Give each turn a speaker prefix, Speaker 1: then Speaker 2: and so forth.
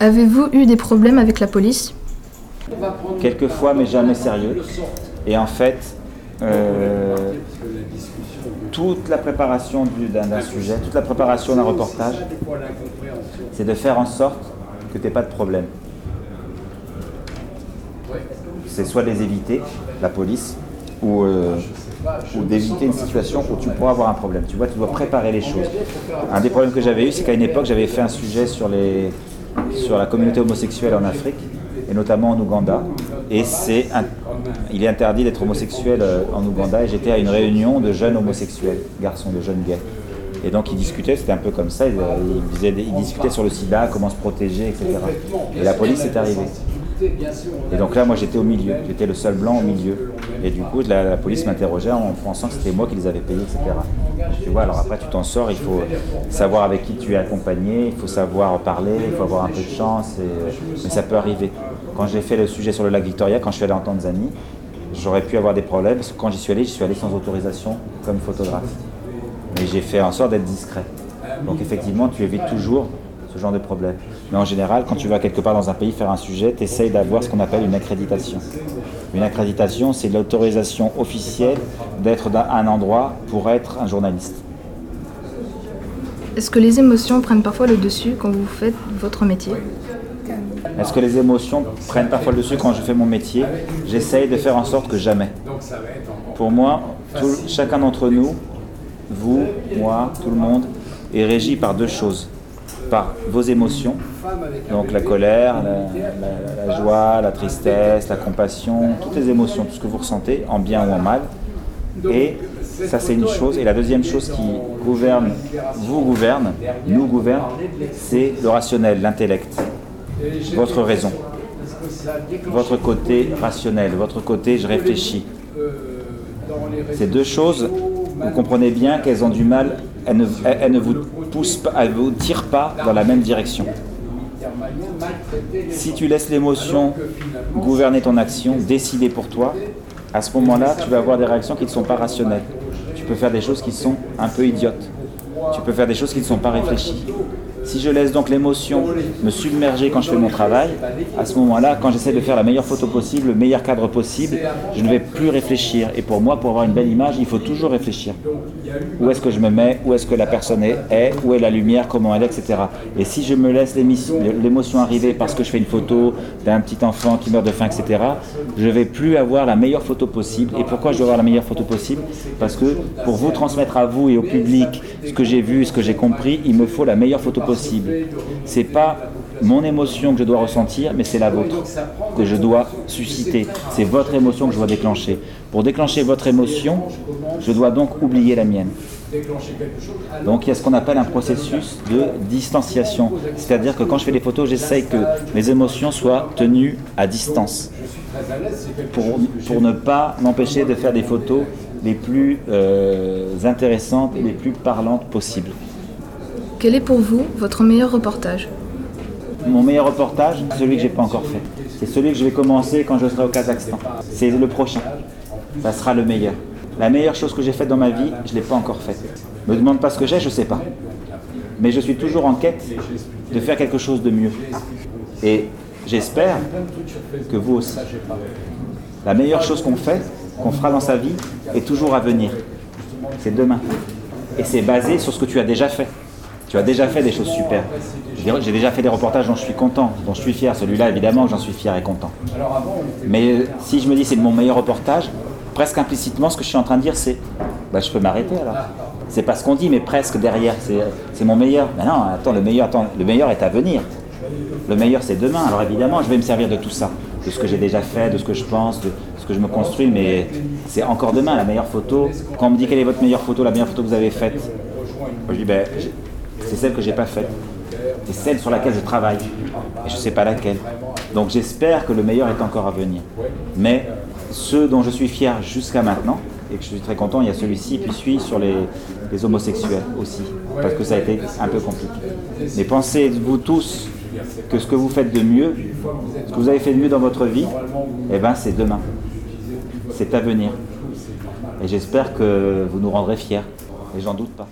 Speaker 1: Avez-vous eu des problèmes avec la police?
Speaker 2: Quelquefois, mais jamais sérieux. Et en fait, euh, toute la préparation du- d'un d'un sujet, toute la préparation d'un reportage, c'est de faire en sorte que tu n'aies pas de problème. C'est soit de les éviter, la police, ou, euh, ou d'éviter une situation où tu pourras avoir un problème. Tu vois, tu dois préparer les choses. Un des problèmes que j'avais eu, c'est qu'à une époque, j'avais fait un sujet sur, les, sur la communauté homosexuelle en Afrique, et notamment en Ouganda. Et c'est il est interdit d'être homosexuel euh, en Ouganda. Et j'étais à une réunion de jeunes homosexuels, garçons, de jeunes gays. Et donc ils discutaient, c'était un peu comme ça, ils, euh, ils discutaient sur le sida, comment se protéger, etc. Et la police est arrivée. Et donc là, moi j'étais au milieu, j'étais le seul blanc au milieu. Et du coup, la, la police m'interrogeait en pensant que c'était moi qui les avais payés, etc. Tu vois, alors après tu t'en sors, il faut savoir avec qui tu es accompagné, il faut savoir parler, il faut avoir un peu de chance, et, mais ça peut arriver. Quand j'ai fait le sujet sur le lac Victoria, quand je suis allé en Tanzanie, j'aurais pu avoir des problèmes, parce que quand j'y suis allé, j'y suis allé sans autorisation comme photographe. Mais j'ai fait en sorte d'être discret. Donc effectivement, tu évites toujours ce genre de problème. Mais en général, quand tu vas quelque part dans un pays faire un sujet, tu essayes d'avoir ce qu'on appelle une accréditation. Une accréditation, c'est l'autorisation officielle d'être dans un endroit pour être un journaliste.
Speaker 1: Est-ce que les émotions prennent parfois le dessus quand vous faites votre métier?
Speaker 2: Est-ce que les émotions prennent parfois le dessus quand je fais mon métier? J'essaye de faire en sorte que jamais. Pour moi, tout- chacun d'entre nous, vous, moi, tout le monde, est régi par deux choses. Par vos émotions, donc la colère, la, joie, la tristesse, la compassion, toutes les émotions, tout ce que vous ressentez, en bien ou en mal. Et ça, c'est une chose. Et la deuxième chose qui gouverne, vous gouverne, nous gouverne, c'est le rationnel, l'intellect, votre raison, votre côté rationnel, votre côté je réfléchis. Ces deux choses, vous comprenez bien qu'elles ont du mal, elles ne vous poussent pas, elles ne vous tirent pas dans la même direction. Si tu laisses l'émotion gouverner ton action, décider pour toi, à ce moment-là, tu vas avoir des réactions qui ne sont pas rationnelles. Tu peux faire des choses qui sont un peu idiotes. Tu peux faire des choses qui ne sont pas réfléchies. Si je laisse donc l'émotion me submerger quand je fais mon travail, à ce moment-là, quand j'essaie de faire la meilleure photo possible, le meilleur cadre possible, je ne vais plus réfléchir. Et pour moi, pour avoir une belle image, il faut toujours réfléchir. Où est-ce que je me mets? Où est-ce que la personne est, Où est la lumière? Comment elle est? Etc. Et si je me laisse l'émotion arriver parce que je fais une photo d'un petit enfant qui meurt de faim, etc., je vais plus avoir la meilleure photo possible. Et pourquoi je dois avoir la meilleure photo possible? Parce que pour vous transmettre à vous et au public ce que j'ai vu, ce que j'ai compris, il me faut la meilleure photo possible. C'est pas mon émotion que je dois ressentir, mais c'est la vôtre que je dois susciter. C'est votre émotion que je dois déclencher. Pour déclencher votre émotion, je dois donc oublier la mienne. Donc il y a ce qu'on appelle un processus de distanciation. C'est-à-dire que quand je fais des photos, j'essaye que mes émotions soient tenues à distance pour, pour ne pas m'empêcher de faire des photos les plus euh, intéressantes et les plus parlantes possibles.
Speaker 1: Quel est pour vous votre meilleur reportage?
Speaker 2: Mon meilleur reportage, celui que j'ai pas encore fait. C'est celui que je vais commencer quand je serai au Kazakhstan. C'est le prochain. Ça sera le meilleur. La meilleure chose que j'ai faite dans ma vie, je l'ai pas encore faite. Me demande pas ce que j'ai, je sais pas. Mais je suis toujours en quête de faire quelque chose de mieux. Et j'espère que vous aussi. La meilleure chose qu'on fait, qu'on fera dans sa vie, est toujours à venir. C'est demain. Et c'est basé sur ce que tu as déjà fait. Tu as déjà fait des choses super. J'ai déjà fait des reportages dont je suis content, dont je suis fier. Celui-là, évidemment, j'en suis fier et content. Mais si je me dis c'est mon meilleur reportage, presque implicitement, ce que je suis en train de dire, c'est bah, je peux m'arrêter alors. C'est pas ce qu'on dit, mais presque derrière. C'est mon meilleur. Mais non, attends, le meilleur, attends, le meilleur est à venir. Le meilleur, c'est demain. Alors évidemment, je vais me servir de tout ça, de ce que j'ai déjà fait, de ce que je pense, de ce que je me construis, mais c'est encore demain la meilleure photo. Quand on me dit quelle est votre meilleure photo, la meilleure photo que vous avez faite, je dis ben, c'est celle que j'ai pas faite. C'est celle sur laquelle je travaille. Et je sais pas laquelle. Donc j'espère que le meilleur est encore à venir. Mais ceux dont je suis fier jusqu'à maintenant, et que je suis très content, il y a celui-ci, puis celui sur les, les homosexuels aussi, parce que ça a été un peu compliqué. Mais pensez, vous tous, que ce que vous faites de mieux, ce que vous avez fait de mieux dans votre vie, eh ben c'est demain. C'est à venir. Et j'espère que vous nous rendrez fiers. Et j'en doute pas.